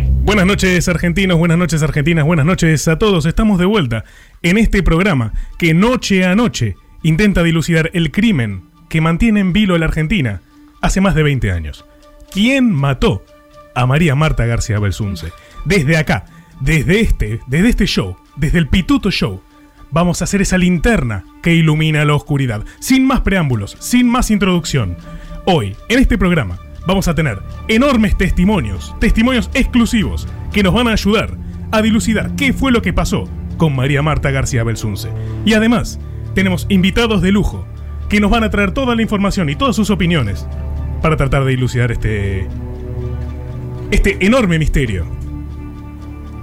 Buenas noches argentinos, buenas noches argentinas, buenas noches a todos. Estamos de vuelta en este programa que noche a noche intenta dilucidar el crimen que mantiene en vilo a la Argentina hace más de 20 años. ¿Quién mató a María Marta García Belsunce? Desde acá, desde este, desde este show, desde el Pituto Show, vamos a hacer esa linterna que ilumina la oscuridad. Sin más preámbulos, sin más introducción. Hoy, en este programa, vamos a tener enormes testimonios, testimonios exclusivos, que nos van a ayudar a dilucidar qué fue lo que pasó con María Marta García Belsunce. Y además, tenemos invitados de lujo que nos van a traer toda la información y todas sus opiniones para tratar de dilucidar este este enorme misterio.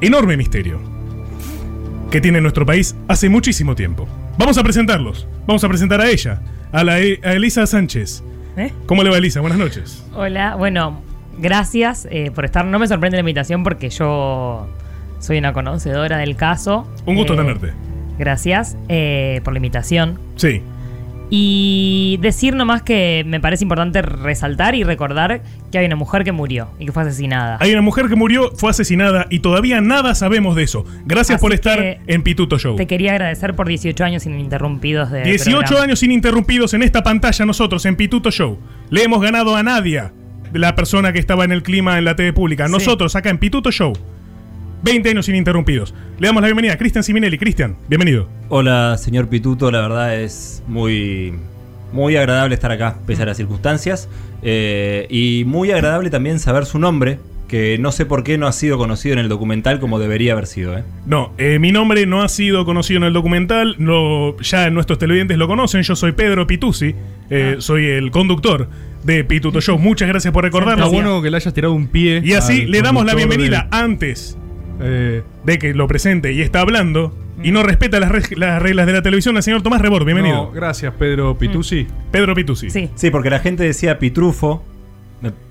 Enorme misterio que tiene nuestro país hace muchísimo tiempo. Vamos a presentarlos. Vamos a presentar a ella, a, la, a Elisa Sánchez. ¿Eh? ¿Cómo le va Elisa? Buenas noches. Hola, bueno, gracias eh, por estar. No me sorprende la invitación porque yo soy una conocedora del caso. Un gusto Eh, tenerte. Gracias eh, por la invitación. Sí. Y decir nomás que me parece importante resaltar y recordar que hay una mujer que murió y que fue asesinada. Hay una mujer que murió, fue asesinada y todavía nada sabemos de eso. Gracias Así por estar en Pituto Show. Te quería agradecer por 18 años ininterrumpidos de 18 programa. años ininterrumpidos en esta pantalla nosotros en Pituto Show. Le hemos ganado a Nadia, la persona que estaba en el clima en la TV pública. Sí. Nosotros acá en Pituto Show. 20 años ininterrumpidos. Le damos la bienvenida a Cristian Siminelli. Cristian, bienvenido. Hola, señor Pituto, la verdad es muy, muy agradable estar acá, pese a las circunstancias. eh, y muy agradable también saber su nombre, que no sé por qué no ha sido conocido en el documental como debería haber sido. ¿eh? No, eh, mi nombre no ha sido conocido en el documental, no, ya nuestros televidentes lo conocen, yo soy Pedro Pituzzi, eh, Ah. soy el conductor de Pituto Show, muchas gracias por recordarlo. Está bueno que le hayas tirado un pie. Y así le damos la bienvenida antes eh, de que lo presente y está hablando y no respeta las, reg- las reglas de la televisión al señor Tomás Rebord, bienvenido. no, gracias, Pedro Pituzzi. Pedro Pituzzi. Sí. Sí, porque la gente decía Pitrufo.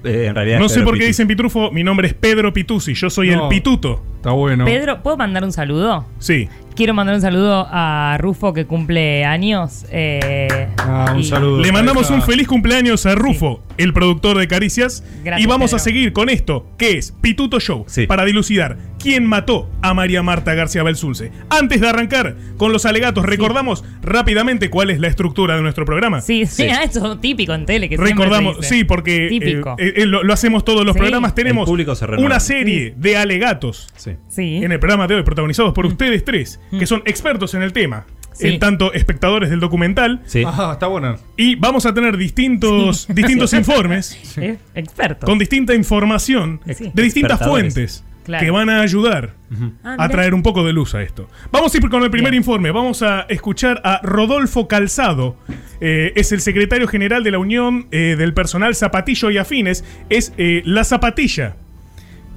eh, en realidad No sé Pedro por qué Pituzzi. dicen Pitrufo, mi nombre es Pedro Pituzzi, yo soy No. el Pituto. Está bueno. Pedro, ¿puedo mandar un saludo? Sí. Quiero mandar un saludo a Rufo que cumple años. eh, Ah, un y- saludo. Le mandamos un feliz cumpleaños a Rufo, el productor de Caricias. Gracias, y vamos a Pedro. seguir con esto, que es Pituto Show, Sí. para dilucidar quién mató a María Marta García Belsunce. Antes de arrancar con los alegatos, recordamos rápidamente cuál es la estructura de nuestro programa. Sí, sí, Sí. eso es típico en tele. Que siempre Recordamos, se dice. sí, porque eh, Típico. eh, eh, lo, lo hacemos todos los Sí. programas. Tenemos El público se renueva. una serie de alegatos Sí. Sí. en el programa de hoy, protagonizados por ustedes tres, que son expertos en el tema, Sí. en tanto espectadores del documental. Sí. Ah, está bueno. Y vamos a tener distintos, distintos informes Eh, experto. con distinta información Sí. de distintas fuentes Claro. que van a ayudar Ah, a traer un poco de luz a esto. Vamos a ir con el primer Bien. informe. Vamos a escuchar a Rodolfo Calzado. Eh, es el secretario general de la Unión eh, del Personal Zapatillo y Afines. Es eh, la zapatilla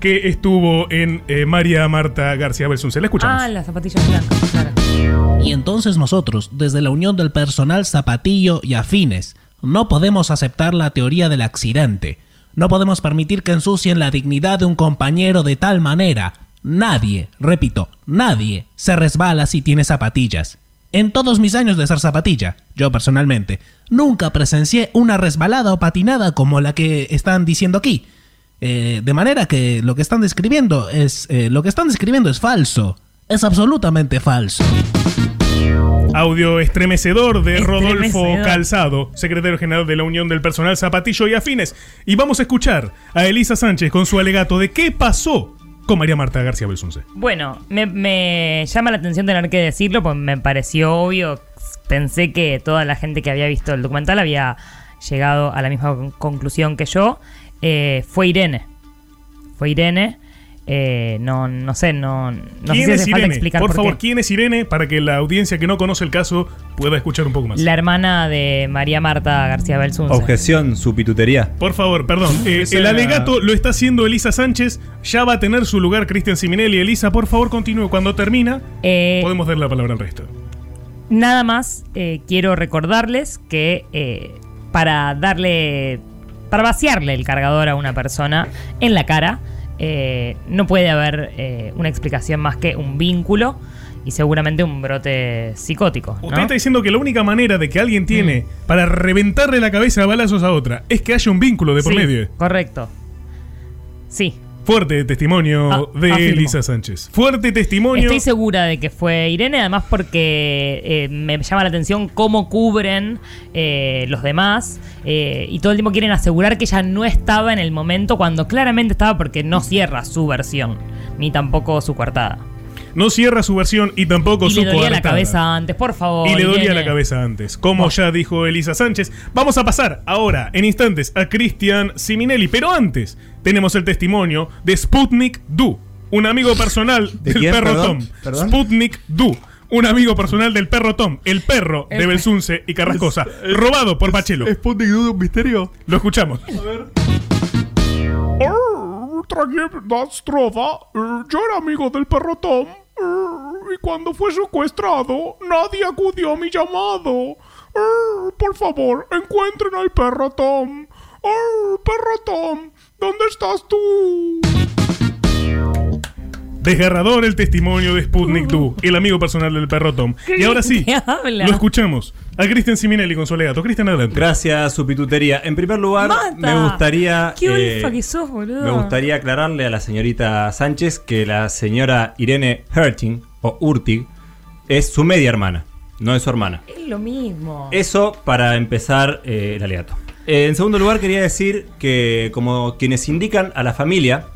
que estuvo en eh, María Marta García Belsunce. La escuchamos. Ah, las zapatillas blancas, claro. Y entonces nosotros, desde la Unión del Personal Zapatillo y Afines, no podemos aceptar la teoría del accidente. No podemos permitir que ensucien la dignidad de un compañero de tal manera. Nadie, repito, nadie se resbala si tiene zapatillas. En todos mis años de ser zapatilla, yo personalmente, nunca presencié una resbalada o patinada como la que están diciendo aquí. Eh, de manera que lo que están describiendo es eh, lo que están describiendo es falso. Es absolutamente falso. Audio estremecedor de Rodolfo. Calzado, secretario general de la Unión del Personal Zapatillo y Afines. Y vamos a escuchar a Elisa Sánchez con su alegato de qué pasó con María Marta García Belsunce. Bueno, me, me llama la atención tener que decirlo, pues me pareció obvio. Pensé que toda la gente que había visto el documental había llegado a la misma con- conclusión que yo. Eh, fue Irene. Fue Irene. Eh, no, no sé, no, no sé ¿Quién si es hace falta explicar Por por, favor, qué. ¿quién es Irene? Para que la audiencia que no conoce el caso pueda escuchar un poco más. La hermana de María Marta García Belsunce. Objeción, su pitutería. Por favor, perdón. Eh, el alegato lo está haciendo Elisa Sánchez. Ya va a tener su lugar Cristian Siminelli. Elisa, por favor, continúe. Cuando termina, Eh, podemos dar la palabra al resto. Nada más eh, quiero recordarles que eh, para darle, para vaciarle el cargador a una persona en la cara, eh, no puede haber eh, una explicación más que un vínculo y seguramente un brote psicótico. ¿no? Usted está diciendo que la única manera de que alguien tiene para reventarle la cabeza a balazos a otra es que haya un vínculo de por Sí, medio. Correcto. Sí. Fuerte testimonio Ah, de afirmo. Elisa Sánchez. Fuerte testimonio. Estoy segura de que fue Irene, además porque eh, me llama la atención cómo cubren eh, los demás eh, y todo el tiempo quieren asegurar que ella no estaba en el momento cuando claramente estaba porque no cierra su versión, ni tampoco su coartada. No cierra su versión y tampoco Y su le dolía la cabeza antes, por favor. Y le dolía la cabeza antes, como ya dijo Elisa Sánchez. Vamos a pasar ahora, en instantes, a Cristian Siminelli. Pero antes, tenemos el testimonio de Sputnik Du, un amigo personal ¿De del quién? perro Perdón, Tom. perdón. Sputnik Du. Un amigo personal del perro Tom, el perro de Belsunce y Carrascosa, robado por Pachelo. Sputnik Dude un misterio? Lo escuchamos. yo era amigo del perro Tom. Y cuando fue secuestrado, nadie acudió a mi llamado. Por favor, encuentren al perro Tom. Perro Tom, ¿dónde estás tú? Desgarrador el testimonio de Sputnik Du, el amigo personal del perro Tom. Y ahora sí, lo escuchamos. A Cristian Siminelli con su alegato. Cristian, adelante. Gracias, su pitutería. En primer lugar, Mata. me gustaría. Qué eh, olifa que sos, boludo. Me gustaría aclararle a la señorita Sánchez que la señora Irene Herting, o Urtig, es su media hermana, no es su hermana. Es lo mismo. Eso para empezar eh, el alegato. Eh, en segundo lugar, quería decir que, como quienes indican a la familia,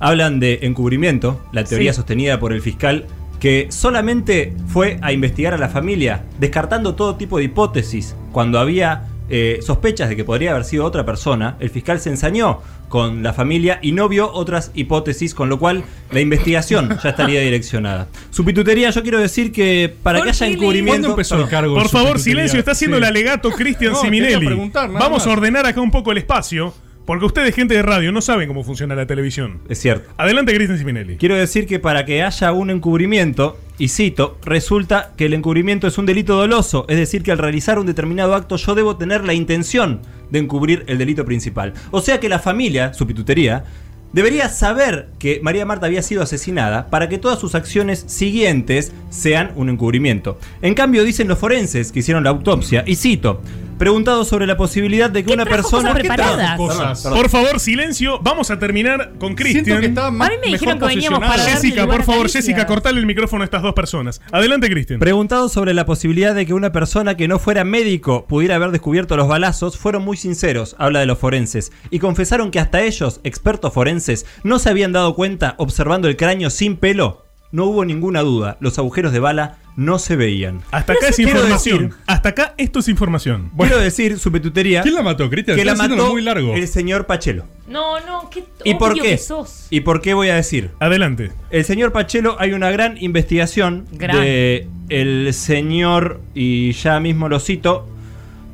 hablan de encubrimiento, la teoría Sí. sostenida por el fiscal, que solamente fue a investigar a la familia, descartando todo tipo de hipótesis. Cuando había eh, sospechas de que podría haber sido otra persona, el fiscal se ensañó con la familia y no vio otras hipótesis, con lo cual la investigación ya estaría direccionada. Su pitutería, yo quiero decir que para ¿Por que haya encubrimiento. ¿Cuándo empezó el cargo? Por favor, silencio, está haciendo Sí. el alegato Cristian No, Siminelli. nada Vamos a ordenar acá un poco el espacio, porque ustedes, gente de radio, no saben cómo funciona la televisión. Es cierto. Adelante, Cristian Siminelli. Quiero decir que para que haya un encubrimiento, y cito, resulta que el encubrimiento es un delito doloso, es decir, que al realizar un determinado acto yo debo tener la intención de encubrir el delito principal. O sea que la familia, su pitutería, debería saber que María Marta había sido asesinada para que todas sus acciones siguientes sean un encubrimiento. En cambio, dicen los forenses que hicieron la autopsia, y cito, preguntado sobre la posibilidad de que ¿Qué una trajo persona... cosas ¿Qué preparadas? Cosas. Perdón. Por favor, silencio. Vamos a terminar con Siento Cristian. A mí me dijeron que veníamos posicionado. para darle Jessica, lugar por a favor. Jessica, cortale el micrófono a estas dos personas. Adelante, Cristian. Preguntado sobre la posibilidad de que una persona que no fuera médico pudiera haber descubierto los balazos, fueron muy sinceros, habla de los forenses, y confesaron que hasta ellos, expertos forenses, no se habían dado cuenta observando el cráneo sin pelo. No hubo ninguna duda, los agujeros de bala no se veían. Hasta acá es información. decir- Hasta acá esto es información. Quiero decir, su petutería, ¿Quién la mató, Cristian? que la mató muy largo. el señor Pachelo. No, no, qué ¿Y por qué? que sos. ¿Y por qué voy a decir? Adelante. El señor Pachelo, hay una gran investigación Gran. de el señor, y ya mismo lo cito,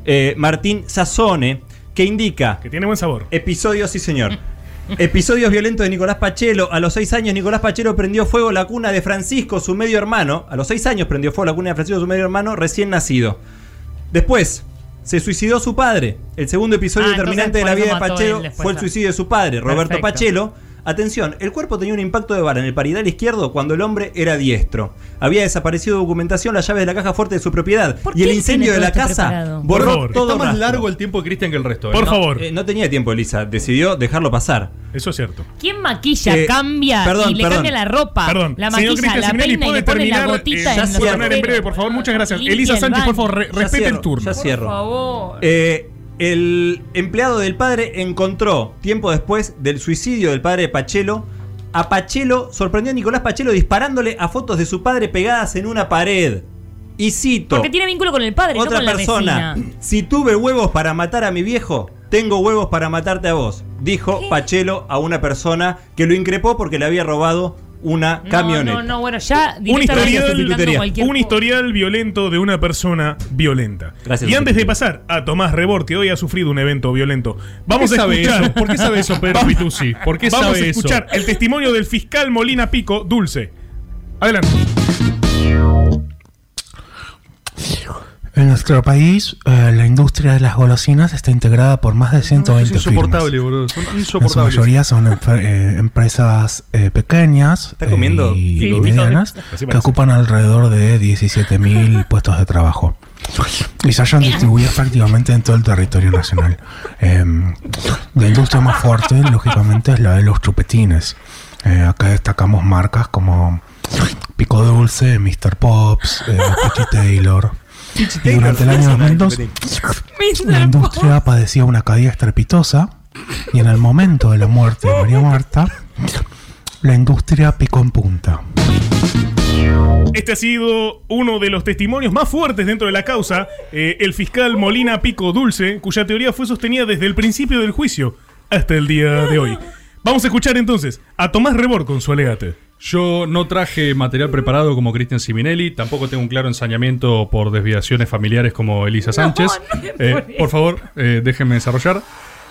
eh, Martín Sassone, que indica Que tiene buen sabor. episodios, sí señor. Episodios violentos de Nicolás Pachelo. A los seis años, Nicolás Pachelo prendió fuego la cuna de Francisco, su medio hermano. A los seis años prendió fuego la cuna de Francisco, su medio hermano, recién nacido. Después, se suicidó su padre. El segundo episodio Ah, determinante de la vida de Pachelo fue el ah. suicidio de su padre, Roberto Perfecto. Pachelo. Atención, el cuerpo tenía un impacto de bala en el paridal izquierdo cuando el hombre era diestro. Había desaparecido documentación, las llaves de la caja fuerte de su propiedad. ¿Por Y el incendio de la casa preparado? Por borró favor. todo Está más rastro. largo el tiempo de Cristian que el resto. ¿eh? Por No, favor. eh, no tenía tiempo, Elisa. Decidió dejarlo pasar. Eso es cierto. ¿Quién maquilla, Eh, cambia perdón, y le perdón. cambia la ropa? Perdón, La señor maquilla, Cristian la Siminelli, peina y puede le pone la terminar. gotita en ya los terminar en breve, por favor. Muchas gracias. Limpia Elisa el Sánchez, por baño. favor, re- Ya respete cierro, el turno. ya Por cierro. favor. Eh, el empleado del padre encontró, tiempo después del suicidio del padre de Pachelo, a Pachelo, sorprendió a Nicolás Pachelo disparándole a fotos de su padre pegadas en una pared. Y cito, Porque tiene vínculo con el padre, no otra con persona, si tuve huevos para matar a mi viejo, tengo huevos para matarte a vos, dijo ¿Qué? Pachelo a una persona que lo increpó porque le había robado una No, camioneta. No, no, bueno, ya Un historial, un historial violento de una persona violenta. Gracias, y antes de pasar a Tomás Rebord, que hoy ha sufrido un evento violento, ¿Por vamos a escuchar. eso? ¿Por qué sabe eso, Pedro qué Vamos sabe a escuchar eso? el testimonio del fiscal Molina Pico, Dulce. Adelante. Nuestro país, eh, la industria de las golosinas está integrada por más de 120 es insoportable, firmas. boludo. Son En su insoportables. mayoría son eh, empresas eh, pequeñas ¿Está comiendo? y Sí, medianas que ocupan alrededor de 17.000 puestos de trabajo y se hayan distribuido prácticamente en todo el territorio nacional. Eh, la industria más fuerte, lógicamente, es la de los chupetines. Eh, acá destacamos marcas como Pico Dulce, Mr. Pops, eh, Pichi Taylor. Y durante el año 2002 la industria padecía una caída estrepitosa y en el momento de la muerte de María Marta, la industria picó en punta. Este ha sido uno de los testimonios más fuertes dentro de la causa, eh, el fiscal Molina Pico Dulce, cuya teoría fue sostenida desde el principio del juicio hasta el día de hoy. Vamos a escuchar entonces a Tomás Rebor con su alegate. Yo no traje material preparado como Cristian Siminelli, tampoco tengo un claro ensañamiento por desviaciones familiares como Elisa Sánchez. no Eh, por favor, eh, déjenme desarrollar.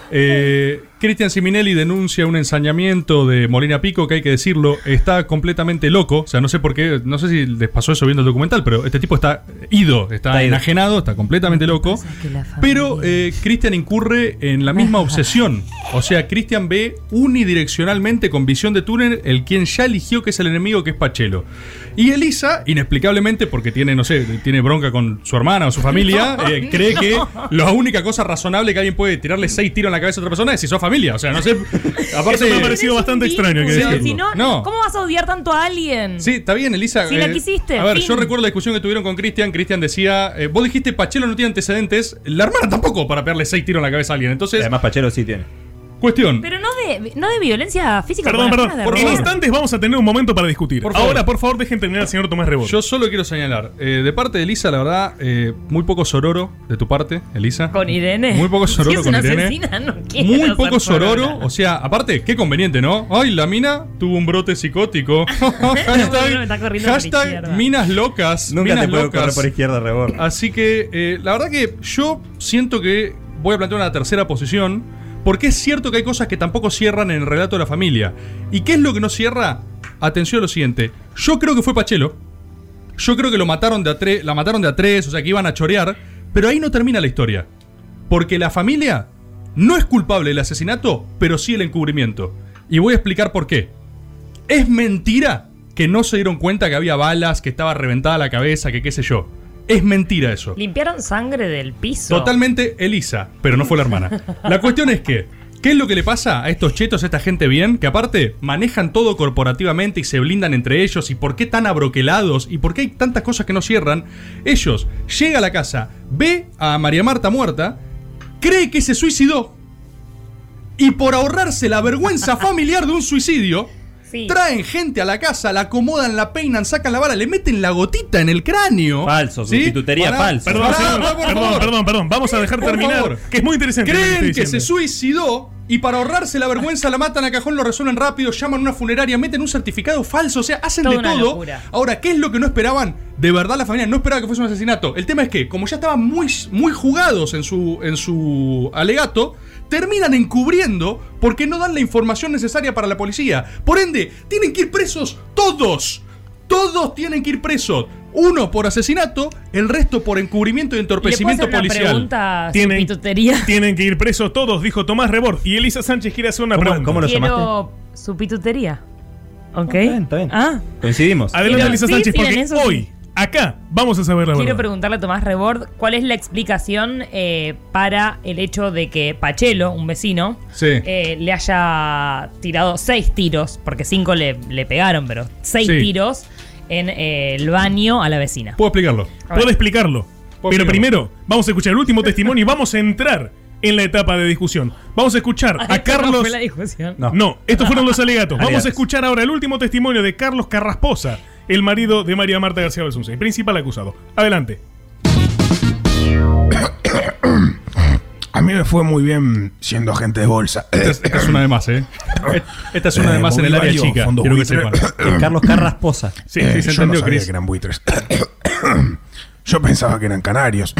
Eh, Cristian Siminelli denuncia un ensañamiento de Molina Pico, que hay que decirlo, está completamente loco. O sea, no sé por qué, no sé si les pasó eso viendo el documental, pero este tipo está ido, está, Está ido. enajenado, está completamente loco. que la familia- Pero eh, Cristian incurre en la misma obsesión. O sea, Cristian ve unidireccionalmente con visión de túnel el quien ya eligió que es el enemigo, que es Pachelo. Y Elisa, inexplicablemente, porque tiene, no sé, tiene bronca con su hermana o su familia, eh, cree que la única cosa razonable que alguien puede tirarle seis tiros en la cabeza a otra persona es si sos familia. O sea, no sé. Aparte. Me ha parecido bastante extraño, que decirlo. Si no, No. ¿cómo vas a odiar tanto a alguien? Sí, está bien, Elisa. Si la quisiste, A ver, fin. yo recuerdo la discusión que tuvieron con Cristian. Cristian decía, eh, vos dijiste Pachelo no tiene antecedentes, la hermana tampoco para pegarle seis tiros en la cabeza a alguien. Entonces, Además, Pachelo sí tiene. Cuestión. Pero no de, no de violencia física. Perdón, perdón. de En instantes vamos a tener un momento para discutir. Por favor. Ahora, por favor, dejen terminar al señor Tomás Rebor. Yo solo quiero señalar, eh, de parte de Elisa, la verdad, eh, muy poco sororo de tu parte, Elisa. Con Irene. Muy poco sororo Si es con una Irene. asesina, no Muy poco sororo, sorora. o sea, aparte, qué conveniente, ¿no? Ay, la mina tuvo un brote psicótico. hashtag minas locas. Nunca minas te puedo locas. correr por izquierda, Rebor. Así que, eh, la verdad que yo siento que voy a plantear una tercera posición, porque es cierto que hay cosas que tampoco cierran en el relato de la familia. ¿Y qué es lo que no cierra? Atención a lo siguiente. Yo creo que fue Pachelo. Yo creo que lo mataron de a tres, la mataron de a tres, o sea que iban a chorear. Pero ahí no termina la historia. Porque la familia no es culpable del asesinato, pero sí el encubrimiento. Y voy a explicar por qué. Es mentira que no se dieron cuenta que había balas, que estaba reventada la cabeza, que qué sé yo. Es mentira eso. Limpiaron sangre del piso. Totalmente Elisa, pero no fue la hermana. La cuestión es que, ¿qué es lo que le pasa a estos chetos, a esta gente bien? Que aparte manejan todo corporativamente y se blindan entre ellos. ¿Y por qué tan abroquelados? ¿Y por qué hay tantas cosas que no cierran? Ellos llega a la casa, ve a María Marta muerta, cree que se suicidó. Y por ahorrarse la vergüenza familiar de un suicidio, Sí. traen gente a la casa, la acomodan, la peinan, sacan la bala, le meten la gotita en el cráneo. Falso, ¿Sí? sustitutería Pará, falsa. Perdón, Pará, señor, pará, por perdón, favor. perdón, perdón. Vamos a dejar Por terminar, favor. que es muy interesante. que Creen que se suicidó y para ahorrarse la vergüenza la matan a cajón, lo resuelven rápido, llaman a una funeraria, meten un certificado falso, o sea, hacen Toda de todo. locura. Ahora, ¿qué es lo que no esperaban? De verdad la familia no esperaba que fuese un asesinato. El tema es que, como ya estaban muy, muy jugados en su, en su alegato, terminan encubriendo porque no dan la información necesaria para la policía. Por ende, tienen que ir presos todos. Todos tienen que ir presos. Uno por asesinato, el resto por encubrimiento y ¿Le puedo entorpecimiento una policial. pregunta Tienen, que ir presos todos, dijo Tomás Rebord. Y Elisa Sánchez quiere hacer una ¿Cómo- pregunta. cómo lo Quiero su pitutería. ¿Ok? Está bien, está bien. Ah, Coincidimos. Adelante, Elisa sí, Sánchez, porque hoy, acá, vamos a saber la quiero verdad. preguntarle a Tomás Rebord cuál es la explicación eh, para el hecho de que Pachelo, un vecino, Sí. eh, le haya tirado seis tiros, porque cinco le, le pegaron, pero seis Sí. tiros en eh, el baño a la vecina. Puedo explicarlo. Puede explicarlo. Puedo Pero explicarlo. primero, vamos a escuchar el último testimonio y vamos a entrar en la etapa de discusión. Vamos a escuchar Ah, a esto no Carlos. fue la discusión. No. No, estos fueron los alegatos. Vamos a escuchar ahora el último testimonio de Carlos Carrasposa, el marido de María Marta García Belsunce, principal acusado. Adelante. A mí me fue muy bien siendo agente de bolsa. Esta es, esta es una de más, ¿eh? Esta es una de más en el área Bolívar, chica. fondo Quiero que buitre. sepan. Eh, Carlos Carrasposa. Sí, Eh, sí, se yo no entendió, sabía Chris. que eran buitres. Yo pensaba que eran canarios.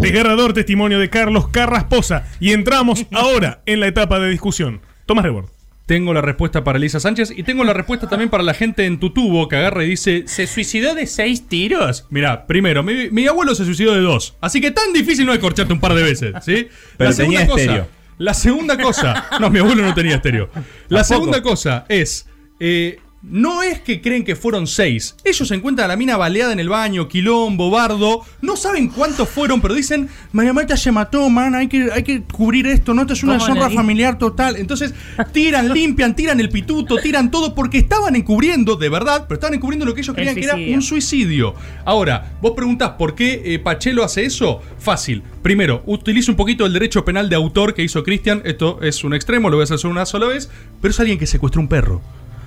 Desgarrador testimonio de Carlos Carrasposa. Y entramos ahora en la etapa de discusión. Tomás Rebord. Tengo la respuesta para Elisa Sánchez y tengo la respuesta también para la gente en tu tubo que agarra y dice: ¿Se suicidó de seis tiros? Mira, primero, mi, mi abuelo se suicidó de dos. Así que tan difícil no es corcharte un par de veces, ¿sí? Pero la segunda cosa. La segunda cosa. No, mi abuelo no tenía estéreo. La segunda cosa es. eh, no es que creen que fueron seis. Ellos se encuentran a la mina baleada en el baño, quilombo, bardo. No saben cuántos fueron, pero dicen, María Marta se mató, man, hay que, hay que cubrir esto, ¿no? Esto es una ¿Cómo le deshonra familiar total. Entonces, tiran, limpian, tiran el pituto, tiran todo, porque estaban encubriendo, de verdad, pero estaban encubriendo lo que ellos El creían que era un suicidio. Ahora, vos preguntás por qué eh, Pachelo hace eso. Fácil. Primero, utiliza un poquito el derecho penal de autor que hizo Cristian. Esto es un extremo, lo voy a hacer solo una sola vez. Pero es alguien que secuestró un perro.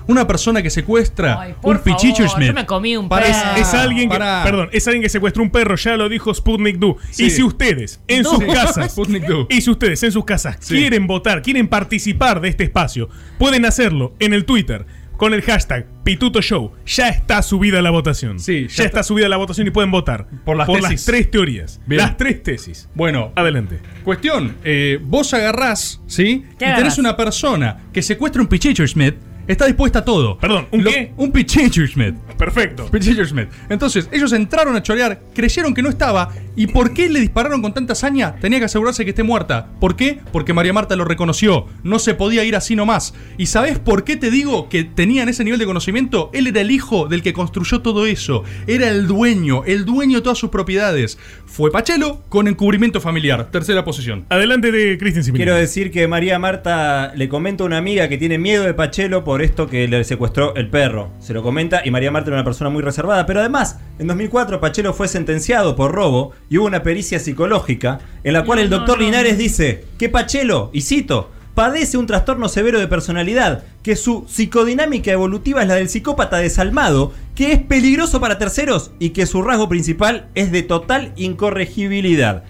Una persona que secuestra Ay, por un pichicho Schmidt. yo me comí un perro. Es alguien que, pará. perdón, es alguien que secuestró un perro, ya lo dijo Sputnik Du. Sí. Y si ustedes en sus Sí. casas, Sputnik Du. y si ustedes en sus casas Sí. quieren votar, quieren participar de este espacio, pueden hacerlo en el Twitter con el hashtag Pituto Show. Ya está subida la votación. Sí, ya, ya está. está. subida la votación y pueden votar Por las tesis. tres teorías, Bien. las tres tesis. Bueno, Adelante. Cuestión, eh, vos agarrás, ¿sí? Y ¿Qué tenés una persona que secuestra un pichicho Schmidt, está dispuesta a todo. Perdón, ¿un qué? Un Schmidt. Perfecto. Schmidt. Entonces, ellos entraron a chorear, creyeron que no estaba. ¿Y por qué le dispararon con tanta hazaña? Tenía que asegurarse que esté muerta. ¿Por qué? Porque María Marta lo reconoció. No se podía ir así nomás. ¿Y sabés por qué te digo que tenían ese nivel de conocimiento? Él era el hijo del que construyó todo eso. Era el dueño, el dueño de todas sus propiedades. Fue Pachelo con encubrimiento familiar. Tercera posición. Adelante de Cristian. Quiero decir que María Marta le comenta a una amiga que tiene miedo de Pachelo por esto que le secuestró el perro. Se lo comenta y María Marta era una persona muy reservada. Pero además, en 2004 Pachelo fue sentenciado por robo y hubo una pericia psicológica en la cual No, el doctor no, Linares dice que Pachelo, y cito, padece un trastorno severo de personalidad, que su psicodinámica evolutiva es la del psicópata desalmado, que es peligroso para terceros y que su rasgo principal es de total incorregibilidad.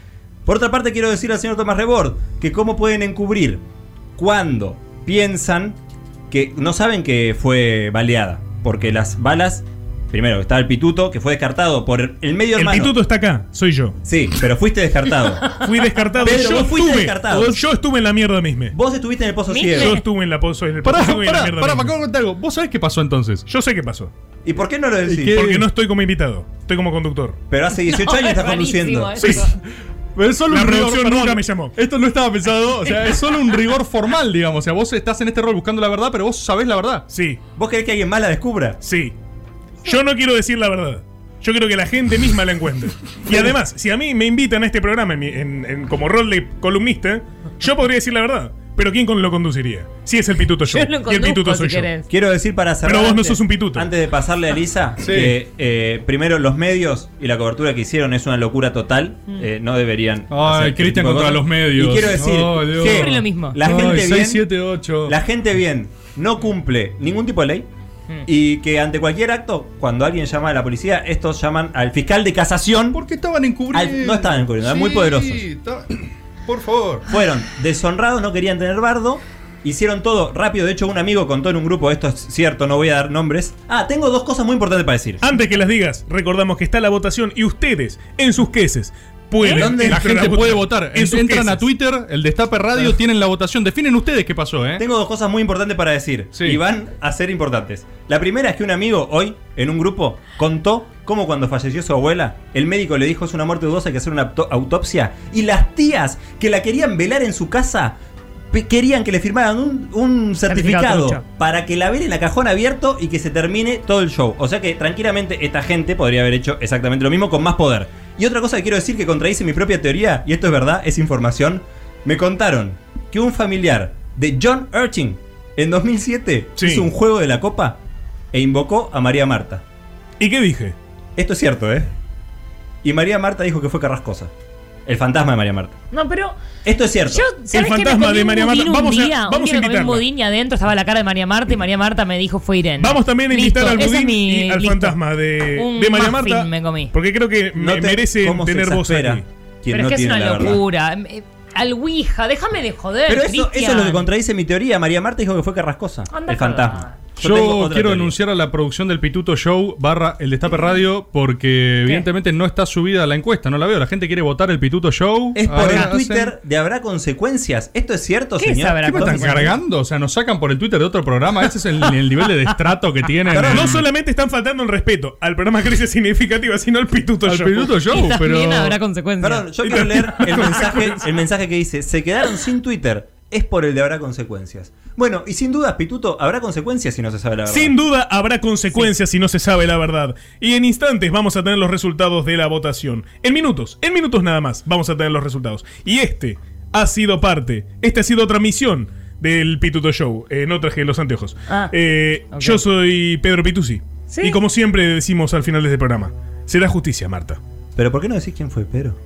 Por otra parte, quiero decir al señor Tomás Rebord que cómo pueden encubrir cuando piensan que no saben que fue baleada, porque las balas, primero está el pituto, que fue descartado por el medio El hermano. pituto está acá, soy yo. Sí, pero fuiste descartado. Fui descartado. Pedro, yo vos fuiste estuve, descartado. Yo estuve en la mierda misma. Vos estuviste en el pozo ciego. Yo estuve en la pozo en el Pará, pozo pará, y en la pará, mierda pará, de contar algo. ¿Vos sabés qué pasó entonces? Yo sé qué pasó. ¿Y por qué no lo decís? Porque no estoy como invitado, estoy como conductor. Pero hace 18 años es estás conduciendo. eso. Sí. Pero es solo La un rigor, perdón. nunca me llamó. Esto no estaba pensado, o sea, es solo un rigor formal, digamos. O sea, vos estás en este rol buscando la verdad, pero vos sabés la verdad. Sí, ¿Vos querés que alguien más la descubra? sí. Yo no quiero decir la verdad. Yo quiero que la gente misma la encuentre. Y además, si a mí me invitan a este programa en mi- en- en- como rol de columnista, yo podría decir la verdad. Pero ¿quién con- lo conduciría? Si es el pituto yo. Yo lo y el conduzco pituto si soy yo. querés. Quiero decir para cerrar. Pero vos no antes- sos un pituto. Antes de pasarle a Lisa, Sí. que eh, primero los medios y la cobertura que hicieron es una locura total. Mm. Eh, no deberían. Ay, hacer este Cristian tipo de contra cosas. los medios. Y quiero decir Ay, Dios. que Siempre lo mismo. la Ay, gente bien. 6, 7, 8. La gente bien no cumple ningún tipo de ley. Mm. Y que ante cualquier acto, cuando alguien llama a la policía, estos llaman al fiscal de casación. ¿Por qué estaban encubriendo? Al- no estaban encubriendo, eran muy poderosos. está- Por favor. Fueron deshonrados, no querían tener bardo. Hicieron todo rápido. De hecho, un amigo contó en un grupo, esto es cierto, no voy a dar nombres. Ah, tengo dos cosas muy importantes para decir. Antes que las digas, recordamos que está la votación y ustedes, en sus queses, pueden. ¿Dónde? La gente puede votar. En Entran a. Twitter, el Destape Radio, tienen la votación. Definen ustedes qué pasó, ¿eh? Tengo dos cosas muy importantes para decir. Sí. Y van a ser importantes. La primera es que un amigo hoy, en un grupo, contó cómo cuando falleció su abuela, el médico le dijo es una muerte dudosa, hay que hacer una auto- autopsia. Y las tías que la querían velar en su casa querían que le firmaran un, un certificado para que la velen a cajón abierto y que se termine todo el show. O sea que tranquilamente esta gente podría haber hecho exactamente lo mismo con más poder. Y otra cosa que quiero decir que contradice mi propia teoría, y esto es verdad, es información, me contaron que un familiar de John Urchin en 2007 Sí. hizo un juego de la copa e invocó a María Marta. ¿Y qué dije? Esto es cierto, ¿eh? Y María Marta dijo que fue Carrascosa. El fantasma de María Marta. No, pero Esto es cierto. yo. Me fantasma de un María Marta. budín Vamos a- vamos un día a comí un invitarla. budín y adentro estaba la cara de María Marta y María Marta me dijo fue Irene. Vamos también a Listo, invitar al ese es budín mi- y al listo. fantasma de, Un de María Marta. me comí. Porque creo que No te- merece tener voz aquí. quien Pero no es que es una la locura. Al Ouija, déjame de joder. Pero eso, eso es lo que contradice mi teoría. María Marta dijo que fue Carrascosa. Anda el fantasma. Yo, quiero teoría. denunciar a la producción del Pituto Show barra el Destape Radio porque evidentemente no está subida la encuesta, no la veo. La gente quiere votar el Pituto Show. Es por ver, el hacen- Twitter de Habrá Consecuencias. ¿Esto es cierto, ¿Qué es señor? ¿Qué me están cargando? O sea, nos sacan por el Twitter de otro programa. Ese es el, el nivel de destrato que tienen. Pero en- no solamente están faltando el respeto al programa Crisis Significativa, sino al Pituto al Show. Pituto Y Show, pero. también habrá consecuencias. Perdón, yo quiero leer el mensaje, el mensaje que dice: Se quedaron sin Twitter. Es por el de habrá consecuencias. Bueno, y sin dudas, Pituto, habrá consecuencias si no se sabe la verdad. Sin duda habrá consecuencias si no se sabe la verdad. Y en instantes vamos a tener los resultados de la votación. En minutos, en minutos nada más, vamos a tener los resultados. Y este ha sido parte, esta ha sido otra misión del Pituto Show. Eh, no traje los anteojos. Ah, Eh. Yo soy Pedro Pitusi. Sí. Y como siempre decimos al final de este programa, será justicia, Marta. Pero ¿por qué no decís quién fue, Pedro?